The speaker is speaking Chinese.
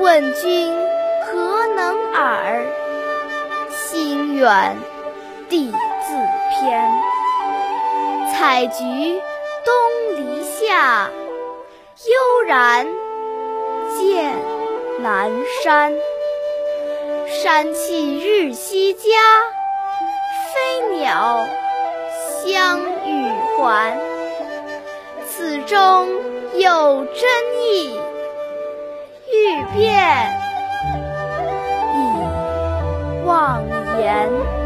问君何能尔？心远地自偏。采菊东篱下，悠然见南山。山气日夕佳，飞鸟相与还。此中有真意，欲辨已忘言。